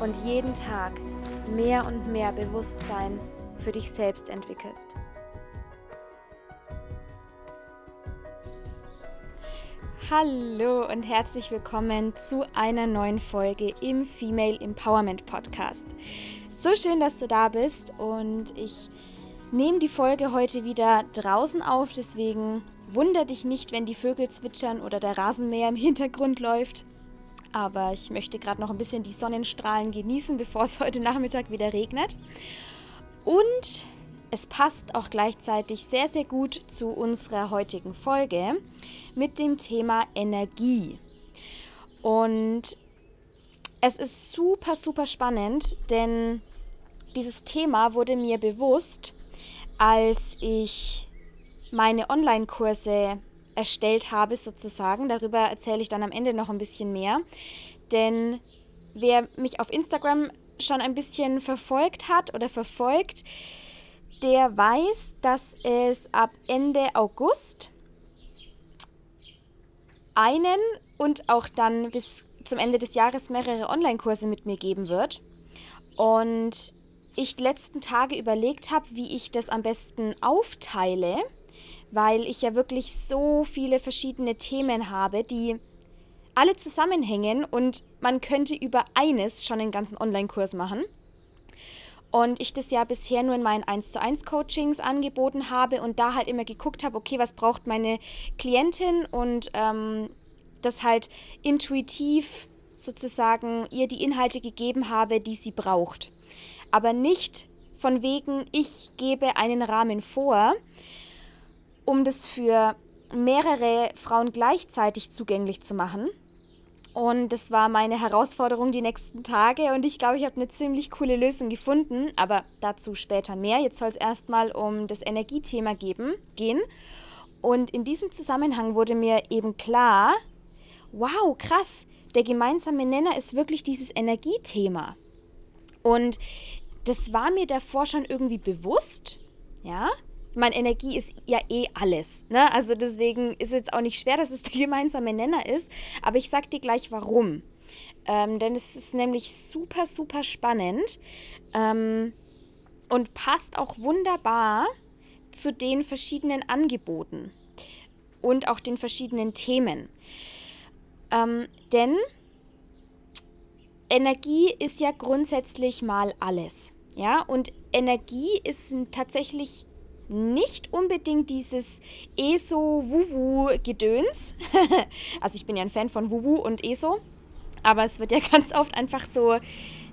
und jeden Tag mehr und mehr Bewusstsein für dich selbst entwickelst. Hallo und herzlich willkommen zu einer neuen Folge im Female Empowerment Podcast. So schön, dass du da bist und ich nehme die Folge heute wieder draußen auf, deswegen Wunder dich nicht, wenn die Vögel zwitschern oder der Rasenmäher im Hintergrund läuft. Aber ich möchte gerade noch ein bisschen die Sonnenstrahlen genießen, bevor es heute Nachmittag wieder regnet. Und es passt auch gleichzeitig sehr, sehr gut zu unserer heutigen Folge mit dem Thema Energie. Und es ist super, super spannend, denn dieses Thema wurde mir bewusst, als ich meine Online-Kurse erstellt habe, sozusagen. Darüber erzähle ich dann am Ende noch ein bisschen mehr. Denn wer mich auf Instagram schon ein bisschen verfolgt hat oder verfolgt, der weiß, dass es ab Ende August einen und auch dann bis zum Ende des Jahres mehrere Online-Kurse mit mir geben wird. Und ich die letzten Tage überlegt habe, wie ich das am besten aufteile weil ich ja wirklich so viele verschiedene Themen habe, die alle zusammenhängen und man könnte über eines schon einen ganzen Online-Kurs machen. Und ich das ja bisher nur in meinen 1 zu 1 Coachings angeboten habe und da halt immer geguckt habe, okay, was braucht meine Klientin und ähm, das halt intuitiv sozusagen ihr die Inhalte gegeben habe, die sie braucht. Aber nicht von wegen, ich gebe einen Rahmen vor, um das für mehrere Frauen gleichzeitig zugänglich zu machen. Und das war meine Herausforderung die nächsten Tage und ich glaube, ich habe eine ziemlich coole Lösung gefunden, aber dazu später mehr. Jetzt soll es erstmal um das Energiethema geben, gehen. Und in diesem Zusammenhang wurde mir eben klar, wow, krass, der gemeinsame Nenner ist wirklich dieses Energiethema. Und das war mir davor schon irgendwie bewusst, ja, meine, Energie ist ja eh alles. Ne? Also deswegen ist es jetzt auch nicht schwer, dass es der gemeinsame Nenner ist. Aber ich sag dir gleich warum. Ähm, denn es ist nämlich super, super spannend ähm, und passt auch wunderbar zu den verschiedenen Angeboten und auch den verschiedenen Themen. Ähm, denn Energie ist ja grundsätzlich mal alles. Ja, und Energie ist tatsächlich nicht unbedingt dieses ESO-Wuwu-Gedöns. also ich bin ja ein Fan von Wuwu und ESO, aber es wird ja ganz oft einfach so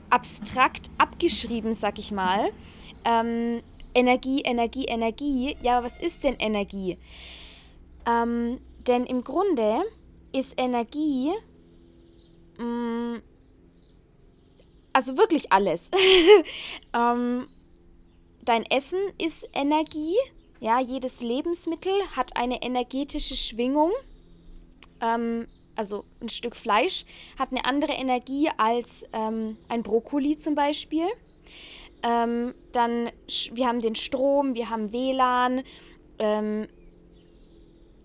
abstrakt abgeschrieben, sag ich mal. Ähm, Energie, Energie, Energie. Ja, was ist denn Energie? Ähm, denn im Grunde ist Energie mh, mm, also wirklich alles. ähm, dein Essen ist Energie. Ja, jedes Lebensmittel hat eine energetische Schwingung. Ähm, also ein Stück Fleisch hat eine andere Energie als ähm, ein Brokkoli zum Beispiel. Ähm, dann, wir haben den Strom, wir haben WLAN. Ähm,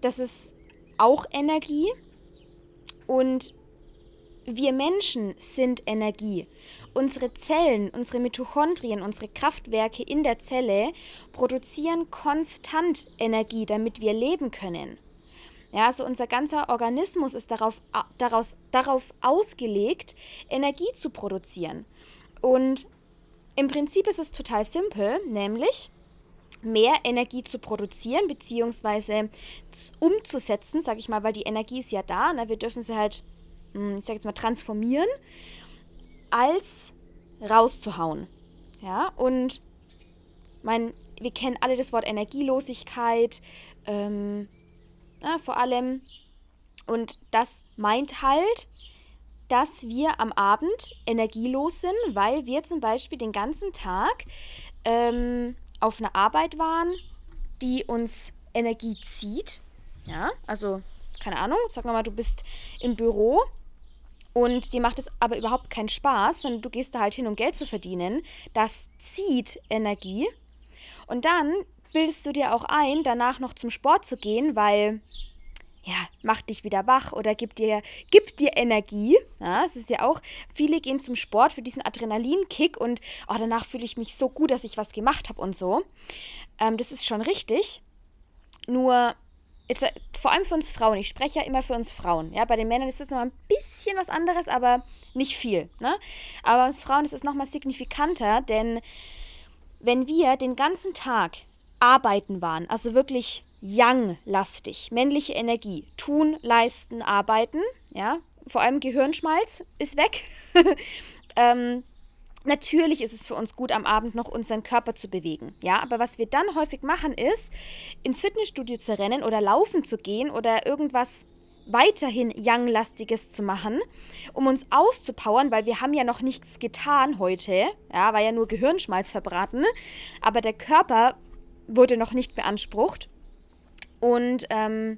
das ist auch Energie. Und wir Menschen sind Energie. Unsere Zellen, unsere Mitochondrien, unsere Kraftwerke in der Zelle produzieren konstant Energie, damit wir leben können. Ja, also unser ganzer Organismus ist darauf, daraus, darauf ausgelegt, Energie zu produzieren. Und Im Prinzip ist es total simpel, nämlich mehr Energie zu produzieren bzw. umzusetzen, sage ich mal, weil die Energie ist ja da, ne? wir dürfen sie halt, hm, ich sage jetzt mal, transformieren, als rauszuhauen. Ja, und mein, wir kennen alle das Wort Energielosigkeit, ähm, na, vor allem. Und das meint halt, dass wir am Abend energielos sind, weil wir zum Beispiel den ganzen Tag ähm, auf einer Arbeit waren, die uns Energie zieht. Ja, also keine Ahnung, sag mal, du bist im Büro und dir macht es aber überhaupt keinen Spaß, sondern du gehst da halt hin, um Geld zu verdienen. Das zieht Energie. Und dann bildest du dir auch ein, danach noch zum Sport zu gehen, weil ja, macht dich wieder wach oder gibt dir, gibt dir Energie. Ja, es ist ja auch, viele gehen zum Sport für diesen Adrenalinkick und oh, danach fühle ich mich so gut, dass ich was gemacht habe und so. Ähm, das ist schon richtig. Nur, jetzt, äh, vor allem für uns Frauen, ich spreche ja immer für uns Frauen. Ja, bei den Männern ist das noch ein bisschen was anderes, aber nicht viel. Ne? Aber bei uns Frauen ist es nochmal signifikanter, denn wenn wir den ganzen Tag arbeiten waren, also wirklich Yang-lastig, männliche Energie, tun, leisten, arbeiten, ja, vor allem Gehirnschmalz ist weg. ähm, Natürlich ist es für uns gut, am Abend noch unseren Körper zu bewegen. Ja, aber was wir dann häufig machen, ist, ins Fitnessstudio zu rennen oder laufen zu gehen oder irgendwas weiterhin Yang-lastiges zu machen, um uns auszupowern, weil wir haben ja noch nichts getan heute. Ja, war ja nur Gehirnschmalz verbraten. Aber der Körper wurde noch nicht beansprucht. Und ähm,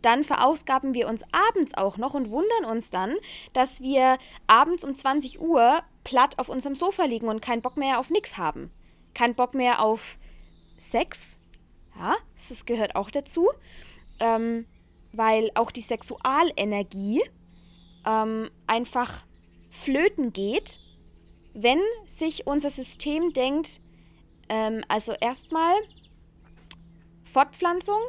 dann verausgaben wir uns abends auch noch und wundern uns dann, dass wir abends um 20 Uhr platt auf unserem Sofa liegen und keinen Bock mehr auf nichts haben. Keinen Bock mehr auf Sex. Ja, das gehört auch dazu. Ähm, weil auch die Sexualenergie ähm, einfach flöten geht, wenn sich unser System denkt, ähm, also erstmal Fortpflanzung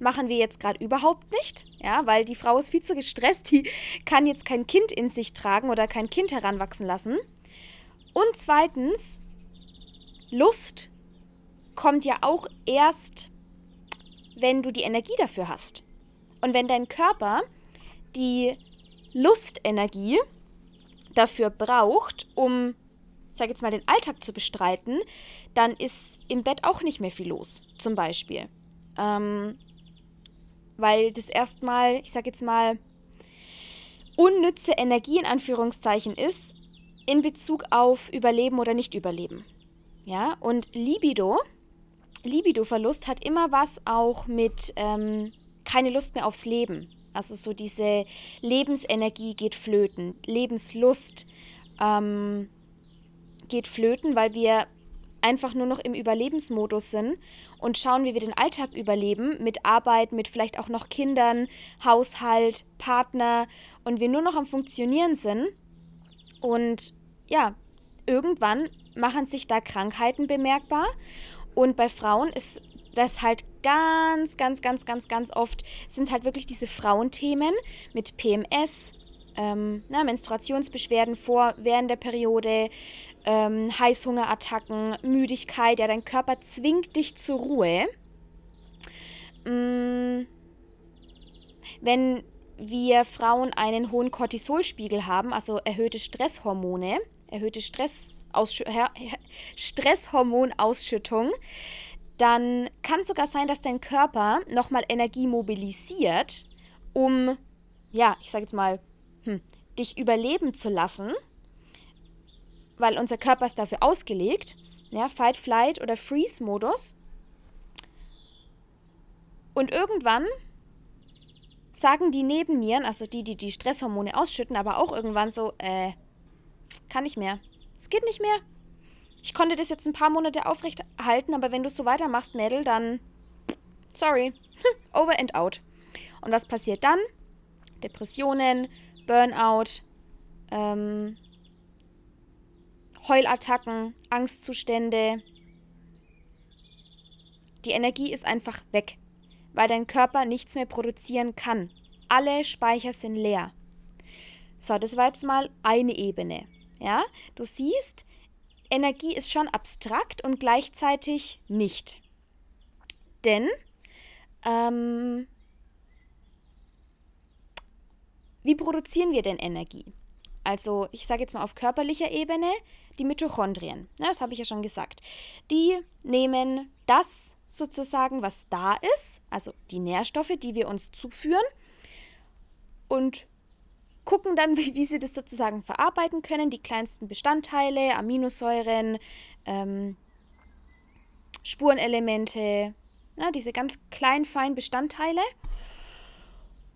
machen wir jetzt gerade überhaupt nicht, ja, weil die Frau ist viel zu gestresst, die kann jetzt kein Kind in sich tragen oder kein Kind heranwachsen lassen. Und zweitens, Lust kommt ja auch erst, wenn du die Energie dafür hast. Und wenn dein Körper die Lustenergie dafür braucht, um sag jetzt mal, den Alltag zu bestreiten, dann ist im Bett auch nicht mehr viel los, zum Beispiel. Ähm, weil das erstmal, ich sag jetzt mal, unnütze Energie in Anführungszeichen ist in Bezug auf Überleben oder Nicht-Überleben. Ja, und Libido, Libido-Verlust hat immer was auch mit ähm, keine Lust mehr aufs Leben. Also so diese Lebensenergie geht flöten, Lebenslust, ähm, geht flöten, weil wir einfach nur noch im Überlebensmodus sind und schauen, wie wir den Alltag überleben, mit Arbeit, mit vielleicht auch noch Kindern, Haushalt, Partner und wir nur noch am Funktionieren sind. Und ja, irgendwann machen sich da Krankheiten bemerkbar. Und bei Frauen ist das halt ganz, ganz, ganz, ganz, ganz oft, sind halt wirklich diese Frauenthemen mit PMS, ähm, na, Menstruationsbeschwerden vor, während der Periode, ähm, Heißhungerattacken, Müdigkeit, ja, dein Körper zwingt dich zur Ruhe. Mm, wenn wir Frauen einen hohen Cortisolspiegel haben, also erhöhte Stresshormone, erhöhte Stress Stresshormonausschüttung, dann kann es sogar sein, dass dein Körper nochmal Energie mobilisiert, um, ja, ich sage jetzt mal, hm, dich überleben zu lassen, weil unser Körper ist dafür ausgelegt, ja, Fight, Flight oder Freeze-Modus. Und irgendwann sagen die Nebennieren, also die, die die Stresshormone ausschütten, aber auch irgendwann so, äh, kann nicht mehr. Es geht nicht mehr. Ich konnte das jetzt ein paar Monate aufrechthalten, aber wenn du so weitermachst, Mädel, dann sorry, over and out. Und was passiert dann? Depressionen, Burnout, ähm, Heulattacken, Angstzustände. Die Energie ist einfach weg, weil dein Körper nichts mehr produzieren kann. Alle Speicher sind leer. So, das war jetzt mal eine Ebene. Ja, du siehst, Energie ist schon abstrakt und gleichzeitig nicht. Denn ähm, wie produzieren wir denn Energie? Also ich sage jetzt mal auf körperlicher Ebene die Mitochondrien. Ja, das habe ich ja schon gesagt. Die nehmen das sozusagen, was da ist, also die Nährstoffe, die wir uns zuführen und gucken dann, wie, wie sie das sozusagen verarbeiten können, die kleinsten Bestandteile, Aminosäuren, ähm, Spurenelemente, na, diese ganz kleinen, feinen Bestandteile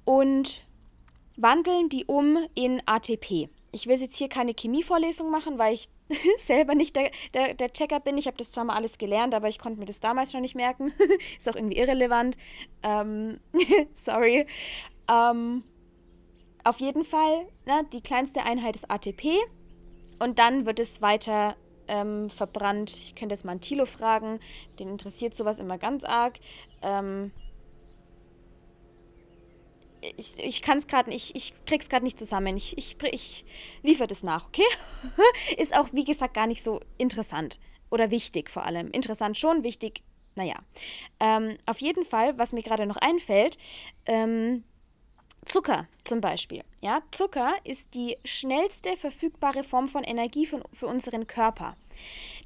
und wandeln die um in ATP. Ich will jetzt hier keine Chemievorlesung machen, weil ich selber nicht der, der, der Checker bin. Ich habe das zwar mal alles gelernt, aber ich konnte mir das damals schon nicht merken. Ist auch irgendwie irrelevant. Ähm, sorry. Ähm, auf jeden Fall, ne, die kleinste Einheit ist ATP und dann wird es weiter ähm, verbrannt. Ich könnte jetzt mal einen Tilo fragen, den interessiert sowas immer ganz arg. Ähm, ich, ich kann es gerade nicht, ich krieg's gerade nicht zusammen. Ich, ich, ich liefere das nach, okay? ist auch, wie gesagt, gar nicht so interessant oder wichtig vor allem. Interessant schon, wichtig, naja. Ähm, auf jeden Fall, was mir gerade noch einfällt, ähm, Zucker zum Beispiel. Ja, Zucker ist die schnellste verfügbare Form von Energie für, für unseren Körper.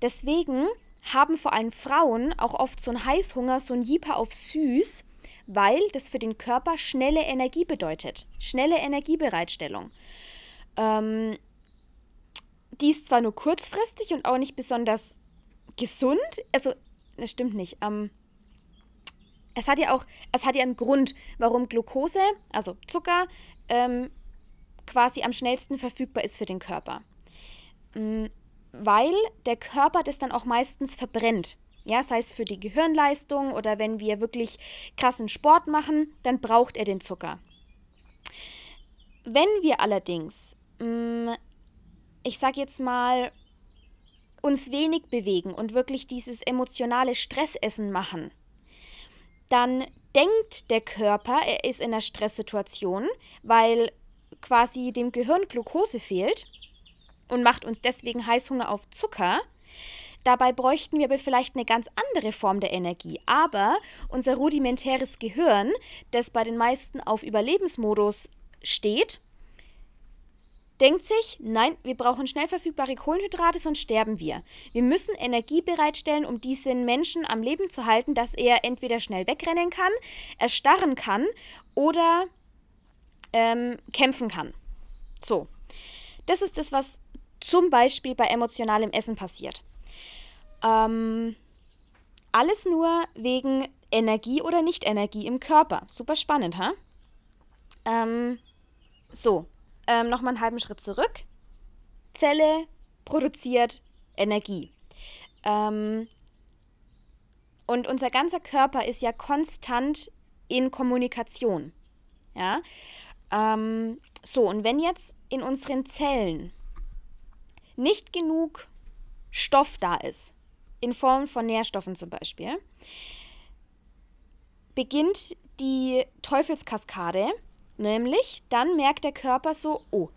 Deswegen haben vor allem Frauen auch oft so einen Heißhunger, so ein Jeeper auf süß, weil das für den Körper schnelle Energie bedeutet. Schnelle Energiebereitstellung. Ähm, die zwar nur kurzfristig und auch nicht besonders gesund, also, das stimmt nicht. Ähm, es hat ja auch, es hat ja einen Grund, warum Glucose, also Zucker, ähm, quasi am schnellsten verfügbar ist für den Körper. Mhm, weil der Körper das dann auch meistens verbrennt. Ja, sei es für die Gehirnleistung oder wenn wir wirklich krassen Sport machen, dann braucht er den Zucker. Wenn wir allerdings, mm, ich sage jetzt mal, uns wenig bewegen und wirklich dieses emotionale Stressessen machen, dann denkt der Körper, er ist in einer Stresssituation, weil quasi dem Gehirn Glucose fehlt und macht uns deswegen Heißhunger auf Zucker. Dabei bräuchten wir aber vielleicht eine ganz andere Form der Energie. Aber unser rudimentäres Gehirn, das bei den meisten auf Überlebensmodus steht, denkt sich, nein, wir brauchen schnell verfügbare Kohlenhydrate, sonst sterben wir. Wir müssen Energie bereitstellen, um diesen Menschen am Leben zu halten, dass er entweder schnell wegrennen kann, erstarren kann oder ähm, kämpfen kann. So, das ist das, was zum Beispiel bei emotionalem Essen passiert. Ähm, alles nur wegen Energie oder Nicht-Energie im Körper. Super spannend, ha? Ähm, so, ähm, nochmal einen halben Schritt zurück. Zelle produziert Energie. Ähm, und unser ganzer Körper ist ja konstant in Kommunikation. Ja? Ähm, so, und wenn jetzt in unseren Zellen nicht genug Stoff da ist, in Form von Nährstoffen zum Beispiel, beginnt die Teufelskaskade, nämlich dann merkt der Körper so, oh,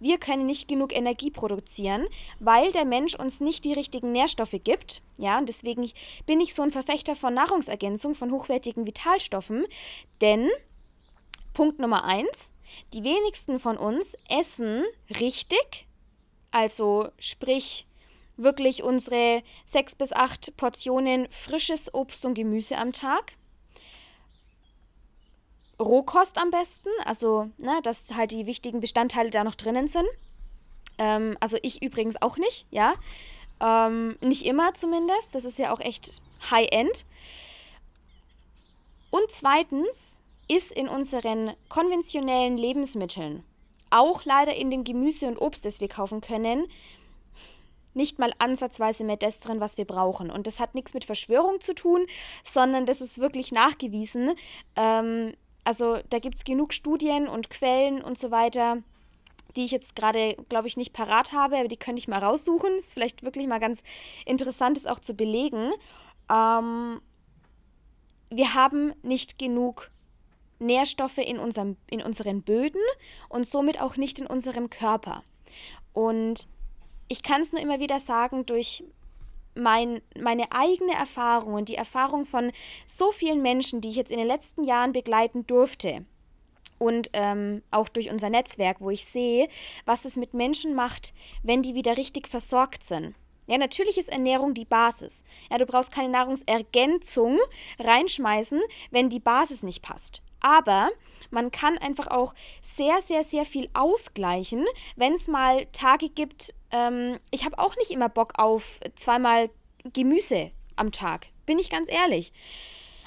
wir können nicht genug Energie produzieren, weil der Mensch uns nicht die richtigen Nährstoffe gibt. Ja, und deswegen bin ich so ein Verfechter von Nahrungsergänzung, von hochwertigen Vitalstoffen. Denn, Punkt Nummer eins, die wenigsten von uns essen richtig, also sprich wirklich unsere sechs bis acht Portionen frisches Obst und Gemüse am Tag. Rohkost am besten, also ne, dass halt die wichtigen Bestandteile da noch drinnen sind. Ähm, also ich übrigens auch nicht, ja. Ähm, nicht immer zumindest, das ist ja auch echt High-End. Und zweitens ist in unseren konventionellen Lebensmitteln, auch leider in dem Gemüse und Obst, das wir kaufen können, nicht mal ansatzweise mehr das drin, was wir brauchen. Und das hat nichts mit Verschwörung zu tun, sondern das ist wirklich nachgewiesen. Ähm, also da gibt es genug Studien und Quellen und so weiter, die ich jetzt gerade, glaube ich, nicht parat habe, aber die könnte ich mal raussuchen. Ist vielleicht wirklich mal ganz interessant, das auch zu belegen. Ähm, wir haben nicht genug Nährstoffe in, unserem, in unseren Böden und somit auch nicht in unserem Körper. Und ich kann es nur immer wieder sagen, durch mein, meine eigene Erfahrung und die Erfahrung von so vielen Menschen, die ich jetzt in den letzten Jahren begleiten durfte, und ähm, auch durch unser Netzwerk, wo ich sehe, was es mit Menschen macht, wenn die wieder richtig versorgt sind. Ja, natürlich ist Ernährung die Basis. Ja, du brauchst keine Nahrungsergänzung reinschmeißen, wenn die Basis nicht passt. Aber man kann einfach auch sehr, sehr, sehr viel ausgleichen, wenn es mal Tage gibt. Ähm, ich habe auch nicht immer Bock auf zweimal Gemüse am Tag, bin ich ganz ehrlich.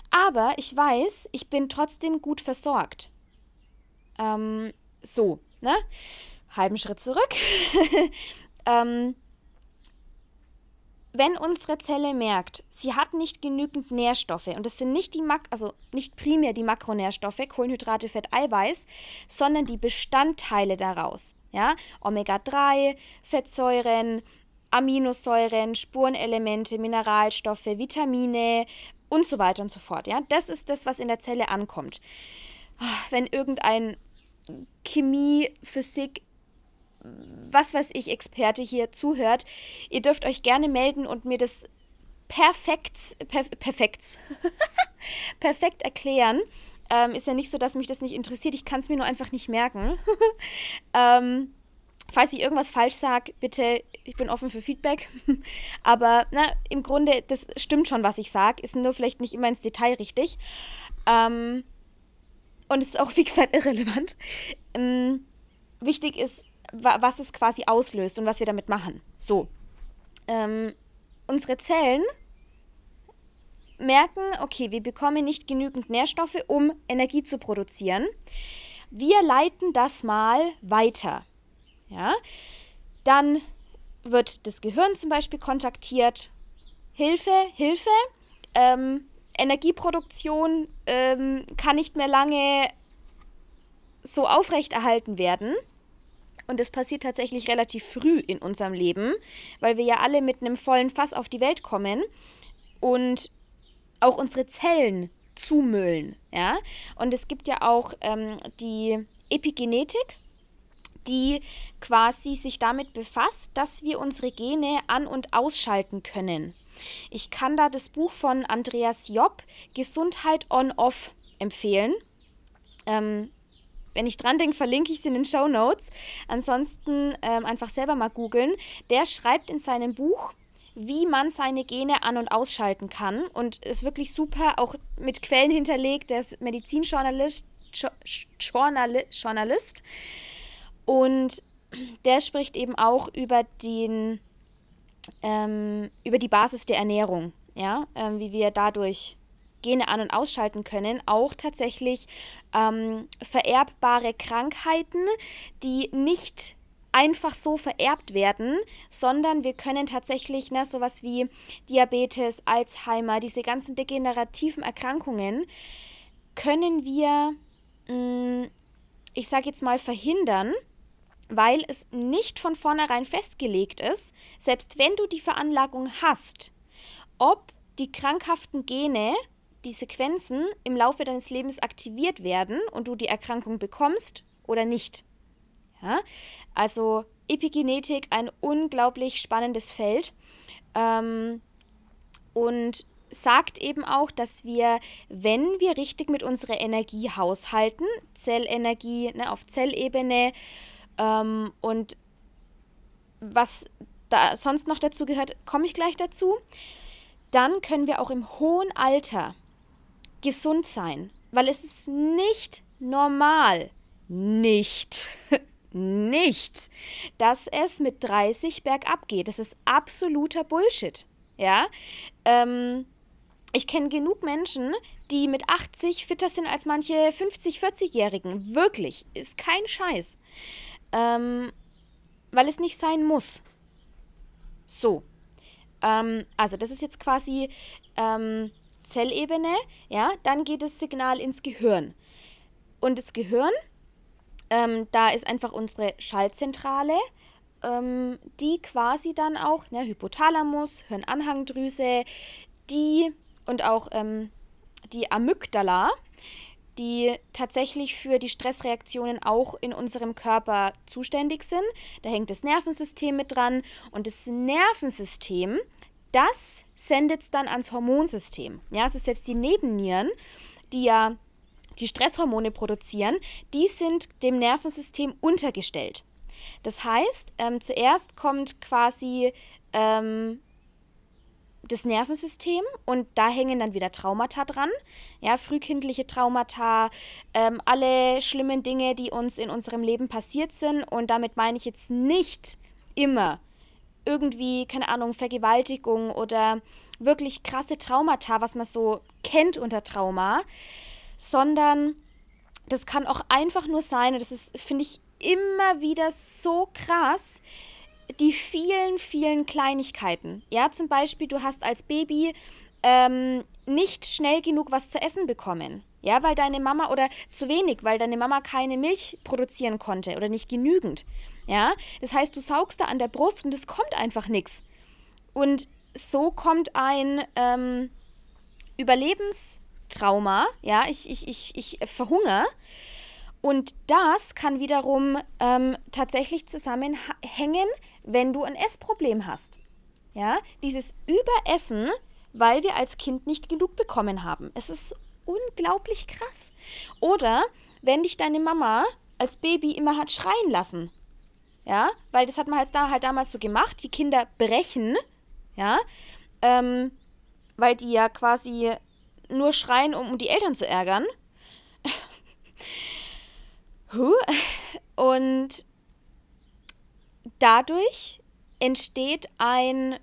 Aber ich weiß, ich bin trotzdem gut versorgt. Ähm, so, ne? Halben Schritt zurück. ähm, wenn unsere Zelle merkt, sie hat nicht genügend Nährstoffe, und das sind nicht die Mak also nicht primär die Makronährstoffe, Kohlenhydrate, Fett, Eiweiß, sondern die Bestandteile daraus, ja, Omega-3, Fettsäuren, Aminosäuren, Spurenelemente, Mineralstoffe, Vitamine und so weiter und so fort, ja. Das ist das, was in der Zelle ankommt. Wenn irgendein Chemie, Physik, was weiß ich, Experte hier zuhört, ihr dürft euch gerne melden und mir das perfekt, per, perfekt, perfekt erklären. Ähm, ist ja nicht so, dass mich das nicht interessiert. Ich kann es mir nur einfach nicht merken. ähm, falls ich irgendwas falsch sage, bitte, ich bin offen für Feedback. Aber na, im Grunde, das stimmt schon, was ich sage. Ist nur vielleicht nicht immer ins Detail richtig. Ähm, und es ist auch, wie gesagt, irrelevant. Ähm, wichtig ist, was es quasi auslöst und was wir damit machen. So. Ähm, unsere Zellen merken, okay, wir bekommen nicht genügend Nährstoffe, um Energie zu produzieren. Wir leiten das mal weiter. Ja? Dann wird das Gehirn zum Beispiel kontaktiert. Hilfe, Hilfe. Ähm, Energieproduktion ähm, kann nicht mehr lange so aufrechterhalten werden. Und das passiert tatsächlich relativ früh in unserem Leben, weil wir ja alle mit einem vollen Fass auf die Welt kommen und auch unsere Zellen zumüllen. Ja? Und es gibt ja auch ähm, die Epigenetik, die quasi sich damit befasst, dass wir unsere Gene an- und ausschalten können. Ich kann da das Buch von Andreas Job, Gesundheit on-off, empfehlen. Ähm, wenn ich dran denke, verlinke ich es in den Show Notes. Ansonsten ähm, einfach selber mal googeln. Der schreibt in seinem Buch, wie man seine Gene an- und ausschalten kann. Und ist wirklich super, auch mit Quellen hinterlegt. Der ist Medizinjournalist. Journalist. Und der spricht eben auch über den ähm, über die Basis der Ernährung, ja, ähm, wie wir dadurch Gene an- und ausschalten können, auch tatsächlich ähm, vererbbare Krankheiten, die nicht einfach so vererbt werden, sondern wir können tatsächlich ne, sowas wie Diabetes, Alzheimer, diese ganzen degenerativen Erkrankungen, können wir, mh, mm, ich sage jetzt mal, verhindern, weil es nicht von vornherein festgelegt ist, selbst wenn du die Veranlagung hast, ob die krankhaften Gene, die Sequenzen im Laufe deines Lebens aktiviert werden und du die Erkrankung bekommst oder nicht. Ja? Also Epigenetik, ein unglaublich spannendes Feld. Ähm, und sagt eben auch, dass wir, wenn wir richtig mit unserer Energie haushalten, Zellenergie ne, auf Zellebene, ähm, und was da sonst noch dazu gehört, komme ich gleich dazu. Dann können wir auch im hohen Alter gesund sein, weil es ist nicht normal, nicht, nicht, dass es mit 30 bergab geht. Das ist absoluter Bullshit. Ja, ähm, ich kenne genug Menschen, die mit 80 fitter sind als manche 50, 40-Jährigen. Wirklich, ist kein Scheiß ähm, weil es nicht sein muss. So. Ähm, also das ist jetzt quasi ähm, Zellebene, ja, dann geht das Signal ins Gehirn. Und das Gehirn, ähm, da ist einfach unsere Schaltzentrale, ähm, die quasi dann auch, ne, Hypothalamus, Hirnanhangdrüse, die und auch ähm, die Amygdala, die tatsächlich für die Stressreaktionen auch in unserem Körper zuständig sind. Da hängt das Nervensystem mit dran und das Nervensystem, das sendet es dann ans Hormonsystem. Ja, also selbst die Nebennieren, die ja die Stresshormone produzieren, die sind dem Nervensystem untergestellt. Das heißt, ähm, zuerst kommt quasi ähm, das Nervensystem und da hängen dann wieder Traumata dran. Ja, frühkindliche Traumata, ähm, alle schlimmen Dinge, die uns in unserem Leben passiert sind. Und damit meine ich jetzt nicht immer irgendwie, keine Ahnung, Vergewaltigung oder wirklich krasse Traumata, was man so kennt unter Trauma, sondern das kann auch einfach nur sein, und das ist, finde ich, immer wieder so krass, die vielen, vielen Kleinigkeiten. Ja, zum Beispiel, du hast als Baby ähm, nicht schnell genug was zu essen bekommen. Ja, weil deine Mama oder zu wenig, weil deine Mama keine Milch produzieren konnte oder nicht genügend. Ja, das heißt, du saugst da an der Brust und es kommt einfach nichts. Und so kommt ein ähm, Überlebenstrauma. Ja, ich, ich, ich, ich verhungere. Und das kann wiederum ähm, tatsächlich zusammenhängen, wenn du ein Essproblem hast. Ja, dieses Überessen, weil wir als Kind nicht genug bekommen haben. Es ist unglaublich krass. Oder wenn dich deine Mama als Baby immer hat schreien lassen. Ja, weil das hat man halt, da, halt damals so gemacht. Die Kinder brechen, ja, ähm, weil die ja quasi nur schreien, um die Eltern zu ärgern. Und dadurch entsteht ein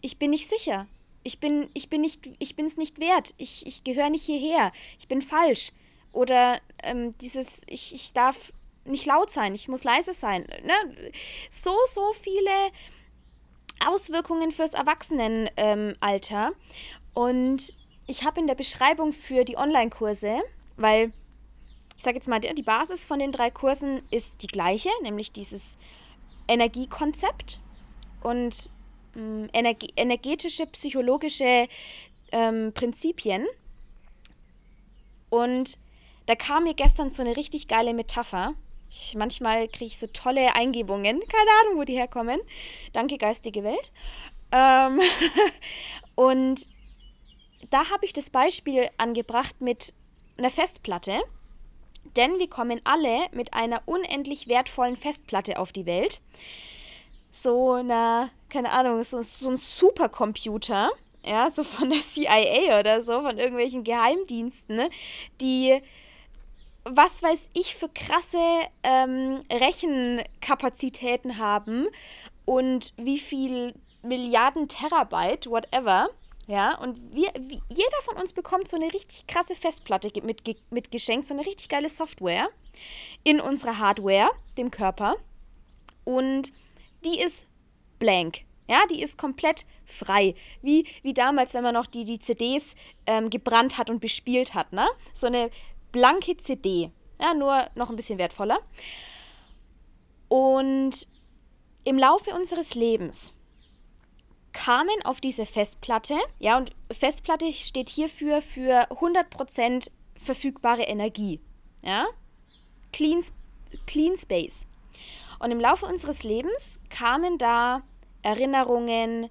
ich bin nicht sicher. Ich bin ich bin nicht ich bin es nicht wert. Ich, ich gehöre nicht hierher. Ich bin falsch. Oder ähm, dieses ich, ich darf nicht laut sein, ich muss leise sein. Ne? So, so viele Auswirkungen fürs Erwachsenenalter. Ähm, Und ich habe in der Beschreibung für die Online-Kurse, weil ich sage jetzt mal, die Basis von den drei Kursen ist die gleiche, nämlich dieses Energiekonzept und ähm, energe energetische, psychologische ähm, Prinzipien. Und da kam mir gestern so eine richtig geile Metapher. Ich, manchmal kriege ich so tolle Eingebungen, keine Ahnung, wo die herkommen. Danke, geistige Welt. Ähm und da habe ich das Beispiel angebracht mit einer Festplatte. Denn wir kommen alle mit einer unendlich wertvollen Festplatte auf die Welt. So einer, keine Ahnung, so, so ein Supercomputer, ja, so von der CIA oder so, von irgendwelchen Geheimdiensten, ne, die was weiß ich für krasse ähm, Rechenkapazitäten haben und wie viel Milliarden Terabyte, whatever. Ja, und wir, wie, jeder von uns bekommt so eine richtig krasse Festplatte mit, mit geschenkt, so eine richtig geile Software in unserer Hardware, dem Körper. Und die ist blank. Ja, die ist komplett frei. Wie, wie damals, wenn man noch die, die CDs ähm, gebrannt hat und bespielt hat. Ne? So eine blanke CD. Ja, nur noch ein bisschen wertvoller. Und im Laufe unseres Lebens kamen auf diese Festplatte, ja, und Festplatte steht hierfür für 100% verfügbare Energie, ja, Clean, Clean Space. Und im Laufe unseres Lebens kamen da Erinnerungen,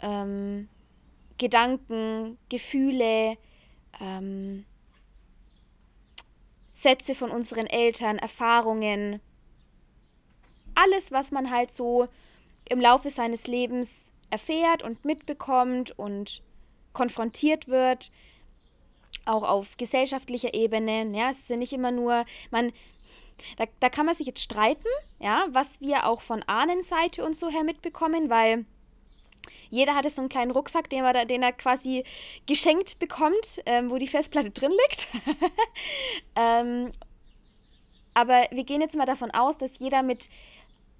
ähm, Gedanken, Gefühle, ähm, Sätze von unseren Eltern, Erfahrungen, alles, was man halt so im Laufe seines Lebens erfährt und mitbekommt und konfrontiert wird, auch auf gesellschaftlicher Ebene. Ja, es ist ja nicht immer nur, man, da, da kann man sich jetzt streiten, ja, was wir auch von Ahnenseite und so her mitbekommen, weil jeder hatte so einen kleinen Rucksack, den er, den er quasi geschenkt bekommt, ähm, wo die Festplatte drin liegt. ähm, aber wir gehen jetzt mal davon aus, dass jeder mit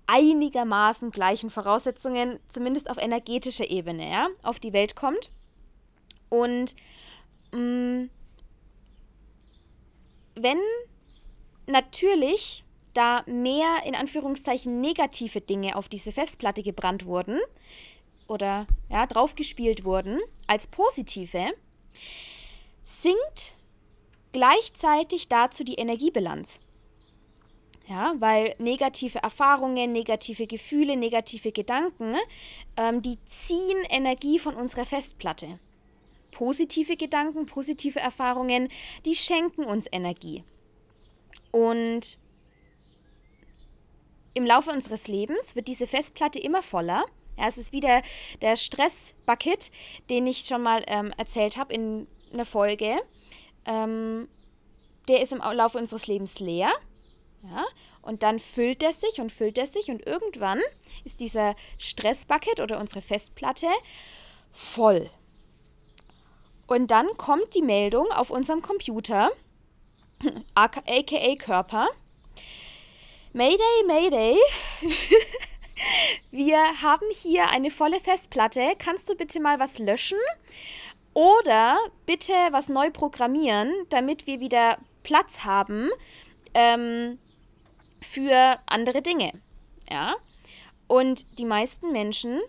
einigermaßen gleichen Voraussetzungen, zumindest auf energetischer Ebene, ja, auf die Welt kommt. Und mh, mm, wenn natürlich da mehr in Anführungszeichen negative Dinge auf diese Festplatte gebrannt wurden oder ja, draufgespielt wurden als positive, sinkt gleichzeitig dazu die Energiebilanz. Ja, weil negative Erfahrungen, negative Gefühle, negative Gedanken, ähm, die ziehen Energie von unserer Festplatte. Positive Gedanken, positive Erfahrungen, die schenken uns Energie. Und im Laufe unseres Lebens wird diese Festplatte immer voller. Ja, es ist wieder der Stressbucket, den ich schon mal ähm, erzählt habe in einer Folge. Ähm, der ist im Laufe unseres Lebens leer. Ja, und dann füllt er sich und füllt er sich und irgendwann ist dieser Stressbucket oder unsere Festplatte voll. Und dann kommt die Meldung auf unserem Computer, aka Körper. Mayday, Mayday. Wir haben hier eine volle Festplatte. Kannst du bitte mal was löschen? Oder bitte was neu programmieren, damit wir wieder Platz haben ähm, für andere Dinge. Ja? Und die meisten Menschen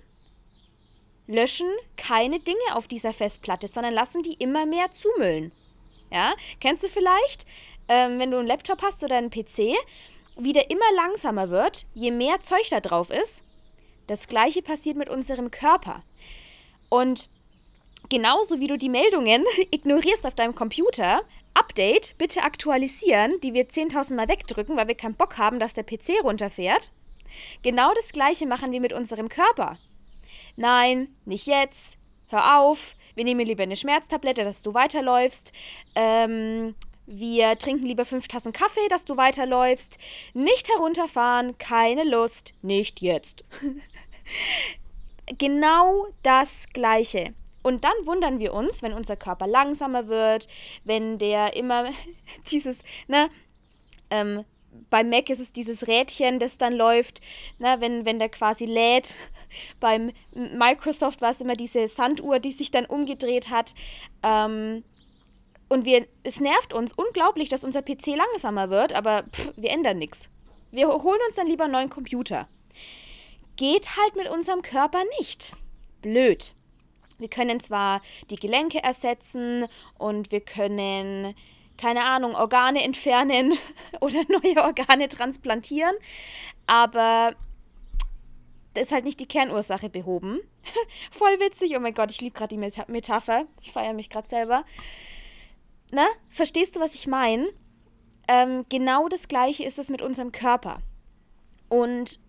löschen keine Dinge auf dieser Festplatte, sondern lassen die immer mehr zumüllen. Ja? Kennst du vielleicht, ähm, wenn du einen Laptop hast oder einen PC, wie der immer langsamer wird, je mehr Zeug da drauf ist? Das gleiche passiert mit unserem Körper. Und genauso wie du die Meldungen ignorierst auf deinem Computer, Update, bitte aktualisieren, die wir 10.000 Mal wegdrücken, weil wir keinen Bock haben, dass der PC runterfährt. Genau das gleiche machen wir mit unserem Körper. Nein, nicht jetzt, hör auf, wir nehmen lieber eine Schmerztablette, dass du weiterläufst. Ähm, wir trinken lieber fünf Tassen Kaffee, dass du weiterläufst. Nicht herunterfahren, keine Lust, nicht jetzt. genau das Gleiche. Und dann wundern wir uns, wenn unser Körper langsamer wird, wenn der immer dieses, ne, ähm, beim Mac ist es dieses Rädchen, das dann läuft, ne, wenn, wenn der quasi lädt. Beim Microsoft war es immer diese Sanduhr, die sich dann umgedreht hat. Ähm, und wir, es nervt uns unglaublich, dass unser PC langsamer wird, aber pff, wir ändern nichts. Wir holen uns dann lieber einen neuen Computer. Geht halt mit unserem Körper nicht. Blöd. Wir können zwar die Gelenke ersetzen und wir können, keine Ahnung, Organe entfernen oder neue Organe transplantieren, aber das ist halt nicht die Kernursache behoben. Voll witzig. Oh mein Gott, ich liebe gerade die Metapher. Ich feiere mich gerade selber. Na, verstehst du, was ich meine? Ähm, genau das Gleiche ist es mit unserem Körper. Und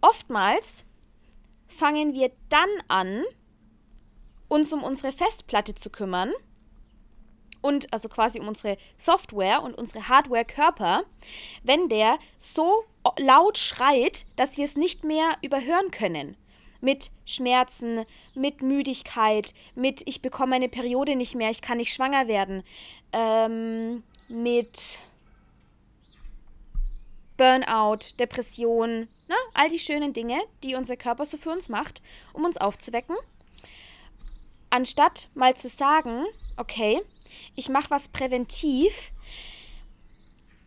oftmals fangen wir dann an, uns um unsere Festplatte zu kümmern und also quasi um unsere Software und unsere Hardware-Körper, wenn der so laut schreit, dass wir es nicht mehr überhören können. Mit Schmerzen, mit Müdigkeit, mit ich bekomme meine Periode nicht mehr, ich kann nicht schwanger werden, ähm, mit Burnout, Depression, na, ne? all die schönen Dinge, die unser Körper so für uns macht, um uns aufzuwecken anstatt mal zu sagen, okay, ich mache was präventiv,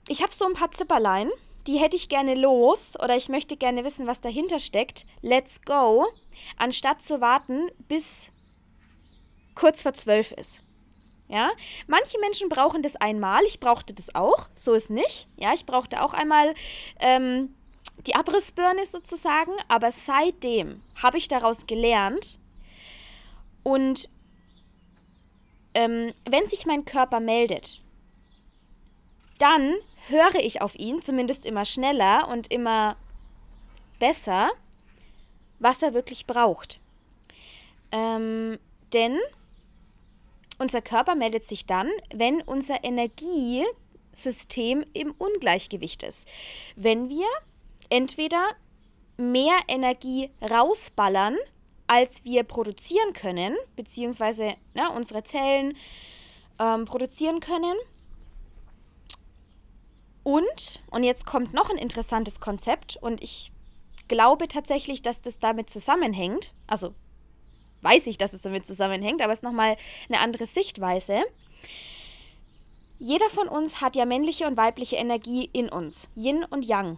ich habe so ein paar Zipperlein, die hätte ich gerne los oder ich möchte gerne wissen, was dahinter steckt, let's go, anstatt zu warten, bis kurz vor zwölf ist. Ja, manche Menschen brauchen das einmal, ich brauchte das auch, so ist nicht. Ja, ich brauchte auch einmal ähm, die Abrissbirne sozusagen, aber seitdem habe ich daraus gelernt, und ähm, wenn sich mein Körper meldet, dann höre ich auf ihn, zumindest immer schneller und immer besser, was er wirklich braucht. Ähm, denn unser Körper meldet sich dann, wenn unser Energiesystem im Ungleichgewicht ist. Wenn wir entweder mehr Energie rausballern, als wir produzieren können, beziehungsweise ne, unsere Zellen ähm, produzieren können. Und, und jetzt kommt noch ein interessantes Konzept und ich glaube tatsächlich, dass das damit zusammenhängt. Also weiß ich, dass es damit zusammenhängt, aber es ist nochmal eine andere Sichtweise. Jeder von uns hat ja männliche und weibliche Energie in uns, Yin und Yang.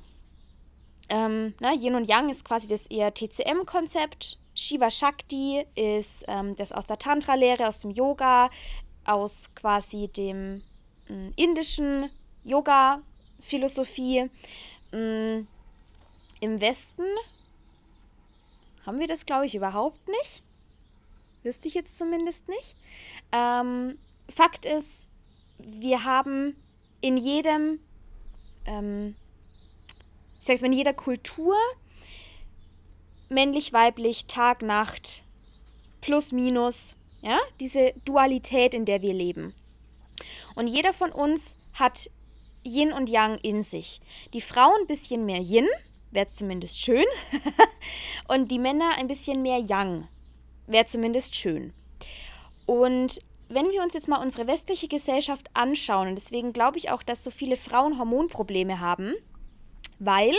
Ähm, na, Yin und Yang ist quasi das eher TCM-Konzept Shiva Shakti ist ähm, das aus der Tantra-Lehre, aus dem Yoga. aus quasi dem äh, indischen Yoga-Philosophie. Äh, Im Westen haben wir das, glaube ich, überhaupt nicht. Wüsste ich jetzt zumindest nicht. Ähm, Fakt ist, wir haben in jedem, ähm, ich sag's mal, in jeder Kultur männlich, weiblich, Tag, Nacht, plus, minus, ja, diese Dualität, in der wir leben. Und jeder von uns hat Yin und Yang in sich. Die Frau ein bisschen mehr Yin, wäre zumindest schön, und die Männer ein bisschen mehr Yang, wäre zumindest schön. Und wenn wir uns jetzt mal unsere westliche Gesellschaft anschauen, und deswegen glaube ich auch, dass so viele Frauen Hormonprobleme haben, weil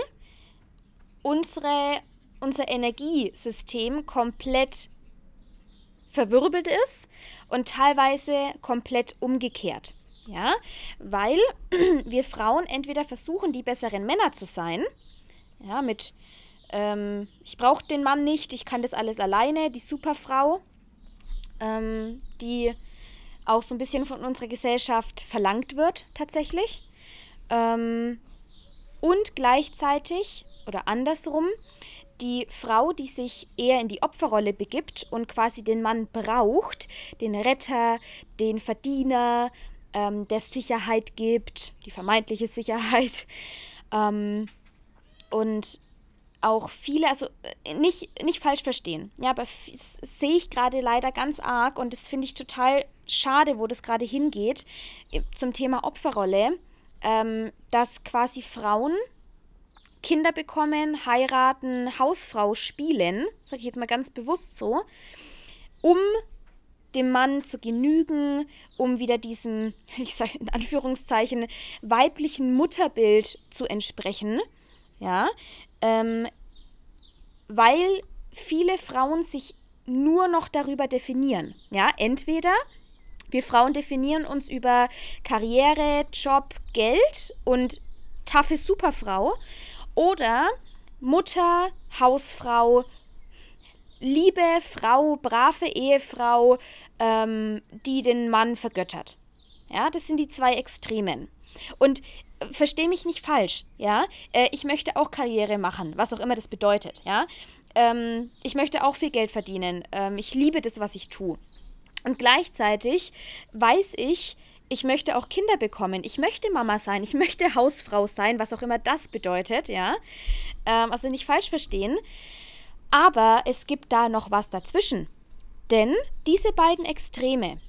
unsere, unser Energiesystem komplett verwirbelt ist und teilweise komplett umgekehrt. Ja, weil wir Frauen entweder versuchen, die besseren Männer zu sein, ja, mit ähm, ich brauche den Mann nicht, ich kann das alles alleine, die Superfrau, ähm, die auch so ein bisschen von unserer Gesellschaft verlangt wird tatsächlich. Ähm, und gleichzeitig oder andersrum die Frau, die sich eher in die Opferrolle begibt und quasi den Mann braucht, den Retter, den Verdiener, ähm, der Sicherheit gibt, die vermeintliche Sicherheit. Ähm, und auch viele, also äh, nicht, nicht falsch verstehen, ja, aber das sehe ich gerade leider ganz arg und das finde ich total schade, wo das gerade hingeht, zum Thema Opferrolle, ähm, dass quasi Frauen Kinder bekommen, heiraten, Hausfrau spielen, sage ich jetzt mal ganz bewusst so, um dem Mann zu genügen, um wieder diesem, ich sage in Anführungszeichen, weiblichen Mutterbild zu entsprechen. Ja, ähm, weil viele Frauen sich nur noch darüber definieren. Ja, entweder wir Frauen definieren uns über Karriere, Job, Geld und taffe Superfrau oder Mutter, Hausfrau, liebe Frau, brave Ehefrau, ähm, die den Mann vergöttert. Ja, das sind die zwei Extremen. Und äh, verstehe mich nicht falsch, ja. Äh, ich möchte auch Karriere machen, was auch immer das bedeutet, ja. Ähm, ich möchte auch viel Geld verdienen. Ähm, ich liebe das, was ich tue. Und gleichzeitig weiß ich, ich möchte auch Kinder bekommen. Ich möchte Mama sein. Ich möchte Hausfrau sein, was auch immer das bedeutet, ja. Ähm, also nicht falsch verstehen. Aber es gibt da noch was dazwischen. Denn diese beiden Extreme,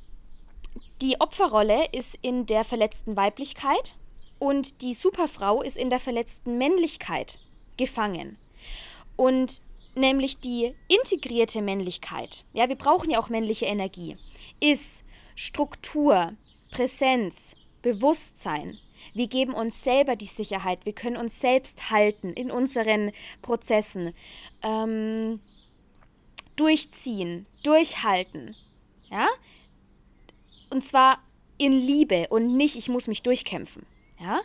die Opferrolle ist in der verletzten Weiblichkeit und die Superfrau ist in der verletzten Männlichkeit gefangen. Und nämlich die integrierte Männlichkeit, ja, wir brauchen ja auch männliche Energie, ist Struktur, Präsenz, Bewusstsein. Wir geben uns selber die Sicherheit, wir können uns selbst halten in unseren Prozessen, ähm, durchziehen, durchhalten, ja, und zwar in Liebe und nicht, ich muss mich durchkämpfen, ja.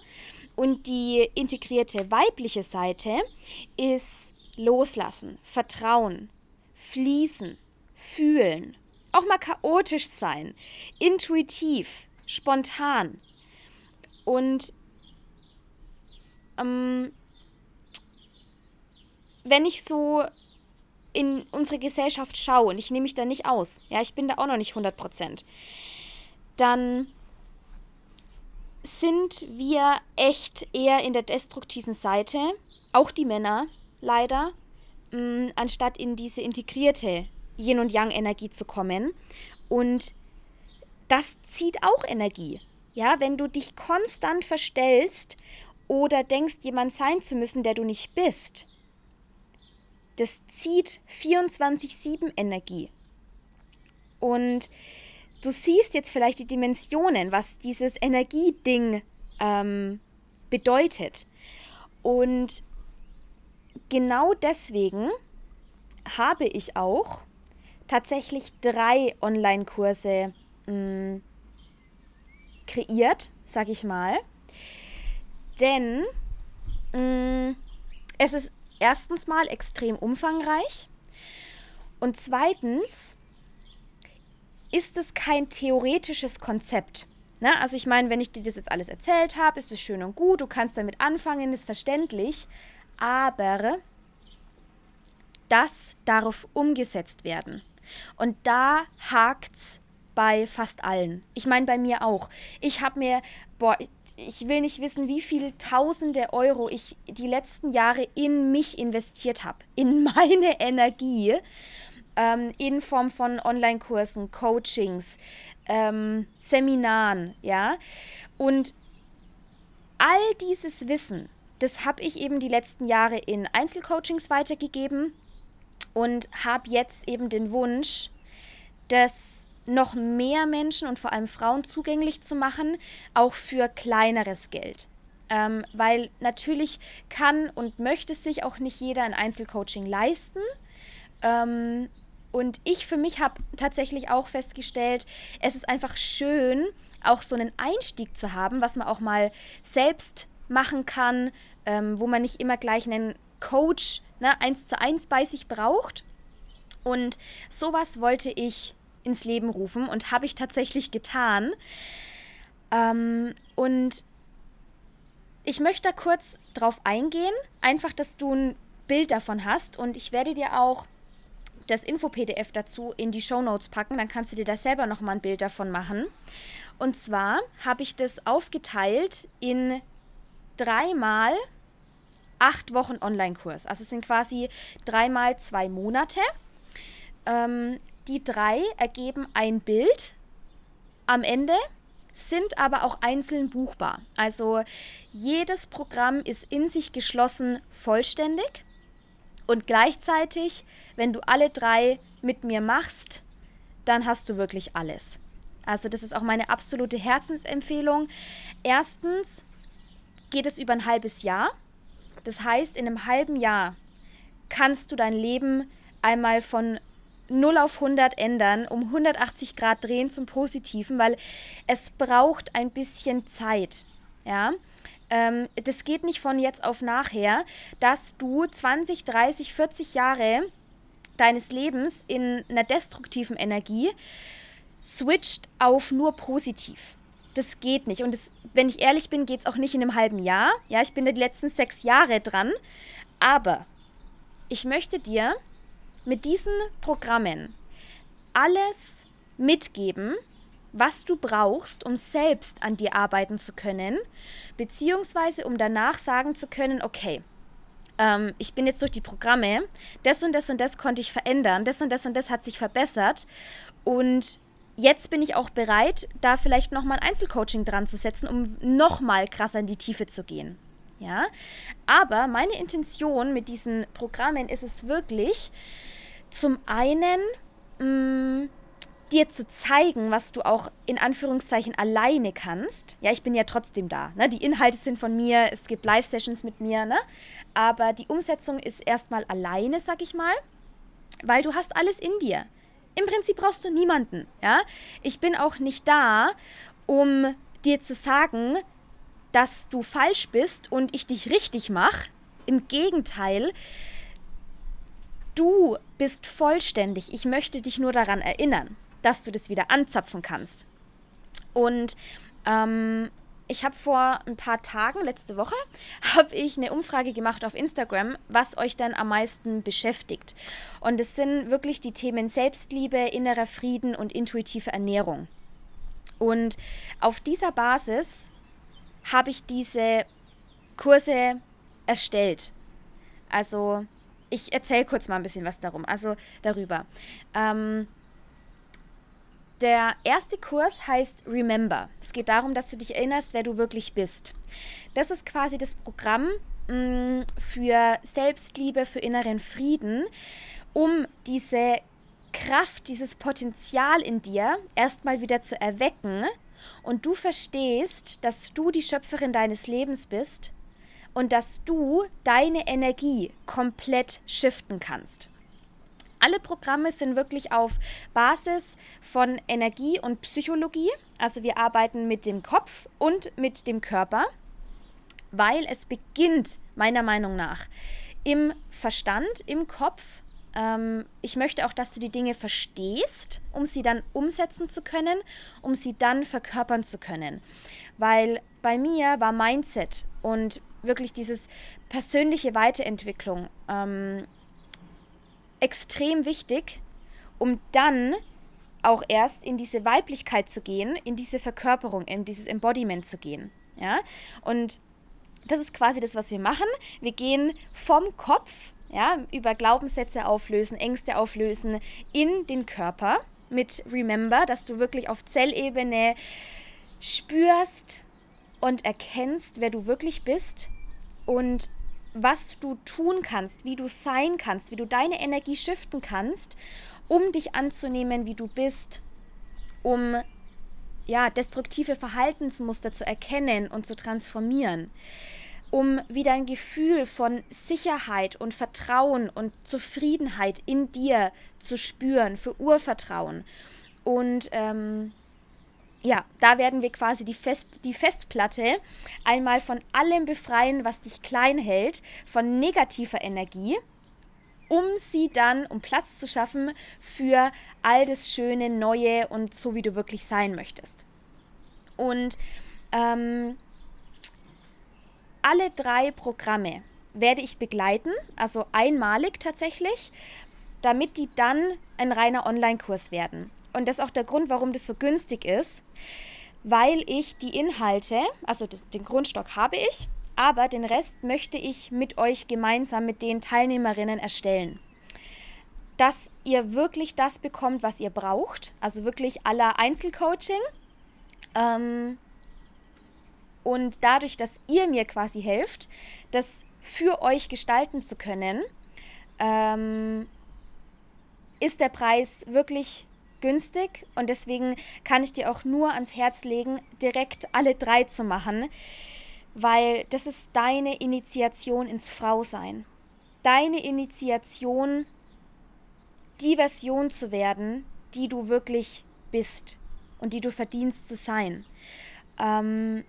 Und die integrierte weibliche Seite ist loslassen, vertrauen, fließen, fühlen, auch mal chaotisch sein, intuitiv, spontan. Und ähm, wenn ich so in unsere Gesellschaft schaue, und ich nehme mich da nicht aus, ja, ich bin da auch noch nicht 100 Prozent, dann sind wir echt eher in der destruktiven Seite, auch die Männer, leider, mh, mm, anstatt in diese integrierte Yin- und Yang-Energie zu kommen. Und das zieht auch Energie. Ja, wenn du dich konstant verstellst oder denkst, jemand sein zu müssen, der du nicht bist, das zieht 24-7 Energie. Und du siehst jetzt vielleicht die Dimensionen, was dieses Energieding ähm, bedeutet. Und genau deswegen habe ich auch tatsächlich drei Online-Kurse mm, kreiert, sag ich mal. Denn mh, mm, es ist erstens mal extrem umfangreich und zweitens ist es kein theoretisches Konzept. Na, also ich meine, wenn ich dir das jetzt alles erzählt habe, ist es schön und gut, du kannst damit anfangen, ist verständlich, aber das darf umgesetzt werden. Und da hakt's bei fast allen. Ich meine bei mir auch. Ich habe mir, boah, ich, will nicht wissen, wie viele tausende Euro ich die letzten Jahre in mich investiert habe, in meine Energie, ähm, in Form von Online-Kursen, Coachings, ähm, Seminaren, ja. Und all dieses Wissen, das habe ich eben die letzten Jahre in Einzelcoachings weitergegeben und habe jetzt eben den Wunsch, das noch mehr Menschen und vor allem Frauen zugänglich zu machen, auch für kleineres Geld. Ähm, weil natürlich kann und möchte sich auch nicht jeder ein Einzelcoaching leisten. Ähm, und ich für mich habe tatsächlich auch festgestellt, es ist einfach schön, auch so einen Einstieg zu haben, was man auch mal selbst machen kann, ähm, wo man nicht immer gleich einen Coach ne, eins zu eins bei sich braucht. Und sowas wollte ich ins Leben rufen und habe ich tatsächlich getan. Ähm, und ich möchte da kurz drauf eingehen, einfach, dass du ein Bild davon hast und ich werde dir auch das Info-PDF dazu in die Show Notes packen, dann kannst du dir da selber nochmal ein Bild davon machen. Und zwar habe ich das aufgeteilt in dreimal acht Wochen Online-Kurs. Also es sind quasi dreimal zwei Monate. Ähm, die drei ergeben ein Bild am Ende, sind aber auch einzeln buchbar. Also jedes Programm ist in sich geschlossen vollständig und gleichzeitig, wenn du alle drei mit mir machst, dann hast du wirklich alles. Also das ist auch meine absolute Herzensempfehlung. Erstens geht es über ein halbes Jahr. Das heißt, in einem halben Jahr kannst du dein Leben einmal von 0 auf 100 ändern, um 180 Grad drehen zum Positiven, weil es braucht ein bisschen Zeit. Ja, ähm, das geht nicht von jetzt auf nachher, dass du 20, 30, 40 Jahre deines Lebens in einer destruktiven Energie switcht auf nur positiv. Das geht nicht. Und das, wenn ich ehrlich bin, geht es auch nicht in einem halben Jahr. Ja, ich bin da die letzten sechs Jahre dran. Aber ich möchte dir mit diesen Programmen alles mitgeben, was du brauchst, um selbst an dir arbeiten zu können, beziehungsweise um danach sagen zu können, okay, ähm, ich bin jetzt durch die Programme, das und das und das konnte ich verändern, das und das und das hat sich verbessert und jetzt bin ich auch bereit, da vielleicht nochmal ein Einzelcoaching dran zu setzen, um nochmal krasser in die Tiefe zu gehen. Ja, aber meine Intention mit diesen Programmen ist es wirklich, zum einen mh, mm, dir zu zeigen, was du auch in Anführungszeichen alleine kannst. Ja, ich bin ja trotzdem da. Ne? Die Inhalte sind von mir, es gibt Live-Sessions mit mir, ne? aber die Umsetzung ist erstmal alleine, sag ich mal, weil du hast alles in dir. Im Prinzip brauchst du niemanden. Ja? Ich bin auch nicht da, um dir zu sagen, dass du falsch bist und ich dich richtig mache. Im Gegenteil, du bist vollständig. Ich möchte dich nur daran erinnern, dass du das wieder anzapfen kannst. Und ähm, ich habe vor ein paar Tagen, letzte Woche, habe ich eine Umfrage gemacht auf Instagram, was euch dann am meisten beschäftigt. Und es sind wirklich die Themen Selbstliebe, innerer Frieden und intuitive Ernährung. Und auf dieser Basis habe ich diese Kurse erstellt. Also ich erzähle kurz mal ein bisschen was darum, also darüber. Ähm, der erste Kurs heißt Remember. Es geht darum, dass du dich erinnerst, wer du wirklich bist. Das ist quasi das Programm mh, mm, für Selbstliebe, für inneren Frieden, um diese Kraft, dieses Potenzial in dir erstmal wieder zu erwecken und du verstehst, dass du die Schöpferin deines Lebens bist und dass du deine Energie komplett shiften kannst. Alle Programme sind wirklich auf Basis von Energie und Psychologie. Also wir arbeiten mit dem Kopf und mit dem Körper, weil es beginnt meiner Meinung nach im Verstand, im Kopf Ähm, ich möchte auch, dass du die Dinge verstehst, um sie dann umsetzen zu können, um sie dann verkörpern zu können. Weil bei mir war Mindset und wirklich dieses persönliche Weiterentwicklung ähm, extrem wichtig, um dann auch erst in diese Weiblichkeit zu gehen, in diese Verkörperung, in dieses Embodiment zu gehen. Ja? Und das ist quasi das, was wir machen. Wir gehen vom Kopf, ja, über Glaubenssätze auflösen, Ängste auflösen, in den Körper mit Remember, dass du wirklich auf Zellebene spürst und erkennst, wer du wirklich bist und was du tun kannst, wie du sein kannst, wie du deine Energie shiften kannst, um dich anzunehmen, wie du bist, um ja, destruktive Verhaltensmuster zu erkennen und zu transformieren, um wieder ein Gefühl von Sicherheit und Vertrauen und Zufriedenheit in dir zu spüren, für Urvertrauen. Und ähm, ja, da werden wir quasi die, Fest, die Festplatte einmal von allem befreien, was dich klein hält, von negativer Energie um sie dann, um Platz zu schaffen für all das Schöne, Neue und so, wie du wirklich sein möchtest. Und ähm, alle drei Programme werde ich begleiten, also einmalig tatsächlich, damit die dann ein reiner Online-Kurs werden. Und das ist auch der Grund, warum das so günstig ist, weil ich die Inhalte, also den Grundstock habe ich, aber den Rest möchte ich mit euch gemeinsam mit den Teilnehmerinnen erstellen. Dass ihr wirklich das bekommt, was ihr braucht, also wirklich aller Einzelcoaching. Ähm, und dadurch, dass ihr mir quasi helft, das für euch gestalten zu können, ähm, ist der Preis wirklich günstig und deswegen kann ich dir auch nur ans Herz legen, direkt alle drei zu machen weil das ist deine Initiation ins Frausein. Deine Initiation, die Version zu werden, die du wirklich bist und die du verdienst zu sein. Ähm,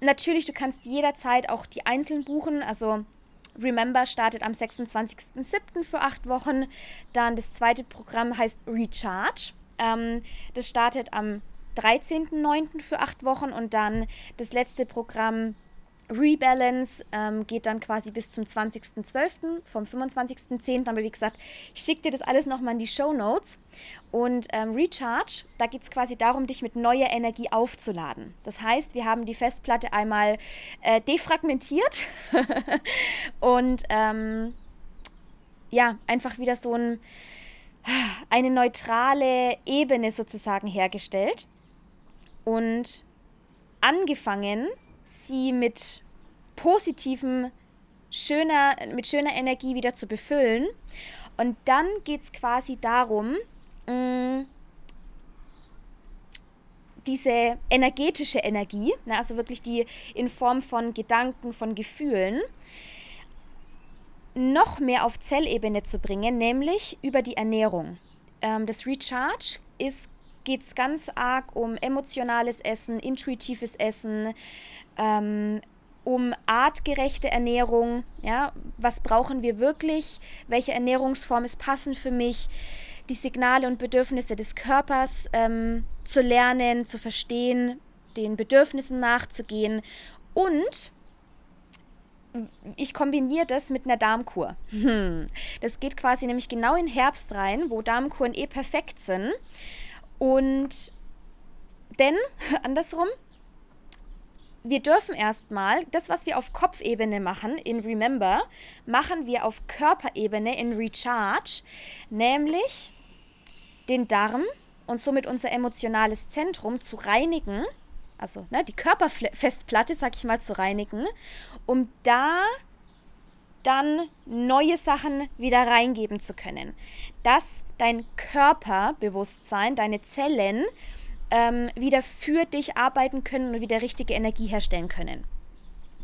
natürlich, du kannst jederzeit auch die einzeln buchen, also Remember startet am 26.07. für acht Wochen. Dann das zweite Programm heißt Recharge. Ähm, das startet am 13.09. für acht Wochen und dann das letzte Programm Rebalance ähm, geht dann quasi bis zum 20.12., vom 25.10. Aber wie gesagt, ich schicke dir das alles nochmal in die Show Notes. Und ähm, Recharge, da geht es quasi darum, dich mit neuer Energie aufzuladen. Das heißt, wir haben die Festplatte einmal äh, defragmentiert und ähm, ja, einfach wieder so ein, eine neutrale Ebene sozusagen hergestellt. Und angefangen sie mit positivem, schöner, mit schöner Energie wieder zu befüllen. Und dann geht es quasi darum, mm, diese energetische Energie, ne, also wirklich die in Form von Gedanken, von Gefühlen, noch mehr auf Zellebene zu bringen, nämlich über die Ernährung. Ähm, das Recharge ist geht es ganz arg um emotionales Essen, intuitives Essen, ähm, um artgerechte Ernährung. Ja, was brauchen wir wirklich? Welche Ernährungsform ist passend für mich? Die Signale und Bedürfnisse des Körpers ähm, zu lernen, zu verstehen, den Bedürfnissen nachzugehen und ich kombiniere das mit einer Darmkur. Hm. Das geht quasi nämlich genau in Herbst rein, wo Darmkuren eh perfekt sind. Und denn, andersrum, wir dürfen erstmal das, was wir auf Kopfebene machen, in Remember, machen wir auf Körperebene in Recharge, nämlich den Darm und somit unser emotionales Zentrum zu reinigen, also ne, die Körperfestplatte, sag ich mal, zu reinigen, um da dann neue Sachen wieder reingeben zu können. Dass dein Körperbewusstsein, deine Zellen ähm, wieder für dich arbeiten können und wieder richtige Energie herstellen können.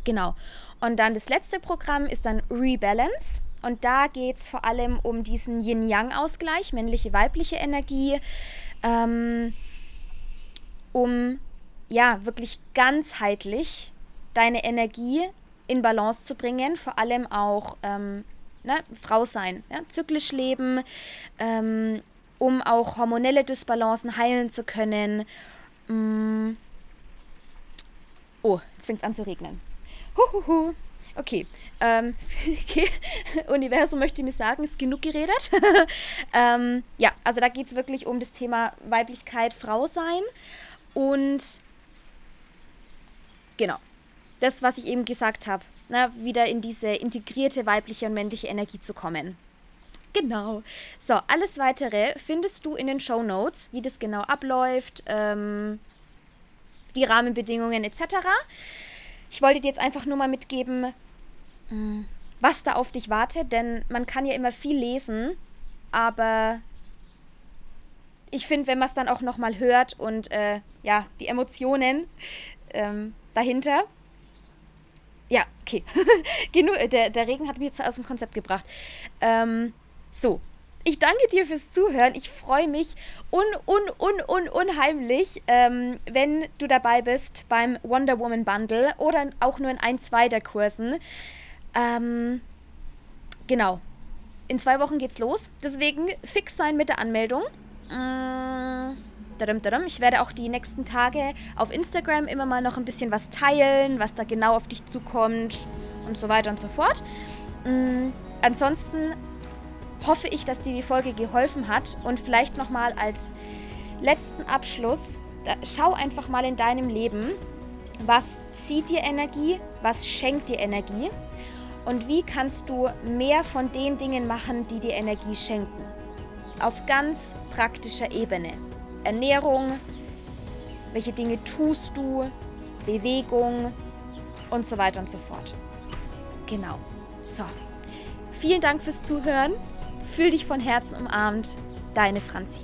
Genau. Und dann das letzte Programm ist dann Rebalance. Und da geht es vor allem um diesen Yin-Yang-Ausgleich, männliche, weibliche Energie, ähm, um ja wirklich ganzheitlich deine Energie in Balance zu bringen, vor allem auch ähm, ne, Frau sein, ja, zyklisch leben, ähm, um auch hormonelle Dysbalancen heilen zu können. Mm. Oh, jetzt fängt es an zu regnen. Huhuhu. Okay, ähm, okay. Universum möchte mir sagen, ist genug geredet. ähm, ja, also da geht es wirklich um das Thema Weiblichkeit, Frau sein und genau, das, was ich eben gesagt habe, ne, wieder in diese integrierte weibliche und männliche Energie zu kommen. Genau. So, alles weitere findest du in den Show Notes, wie das genau abläuft, ähm, die Rahmenbedingungen etc. Ich wollte dir jetzt einfach nur mal mitgeben, mm, was da auf dich wartet, denn man kann ja immer viel lesen, aber ich finde, wenn man es dann auch nochmal hört und äh, ja, die Emotionen ähm, dahinter. Ja, okay. Genug, der, der Regen hat mich jetzt aus dem Konzept gebracht. Ähm, so, ich danke dir fürs Zuhören. Ich freue mich un, un, un, un, unheimlich, ähm, wenn du dabei bist beim Wonder Woman Bundle oder auch nur in ein, zwei der Kursen. Ähm, genau. In zwei Wochen geht's los. Deswegen fix sein mit der Anmeldung. Mmh. Ich werde auch die nächsten Tage auf Instagram immer mal noch ein bisschen was teilen, was da genau auf dich zukommt und so weiter und so fort. Mhm. Ansonsten hoffe ich, dass dir die Folge geholfen hat und vielleicht nochmal als letzten Abschluss, schau einfach mal in deinem Leben, was zieht dir Energie, was schenkt dir Energie und wie kannst du mehr von den Dingen machen, die dir Energie schenken. Auf ganz praktischer Ebene. Ernährung, welche Dinge tust du, Bewegung und so weiter und so fort. Genau. So. Vielen Dank fürs Zuhören. Fühl dich von Herzen umarmt. Deine Franzi.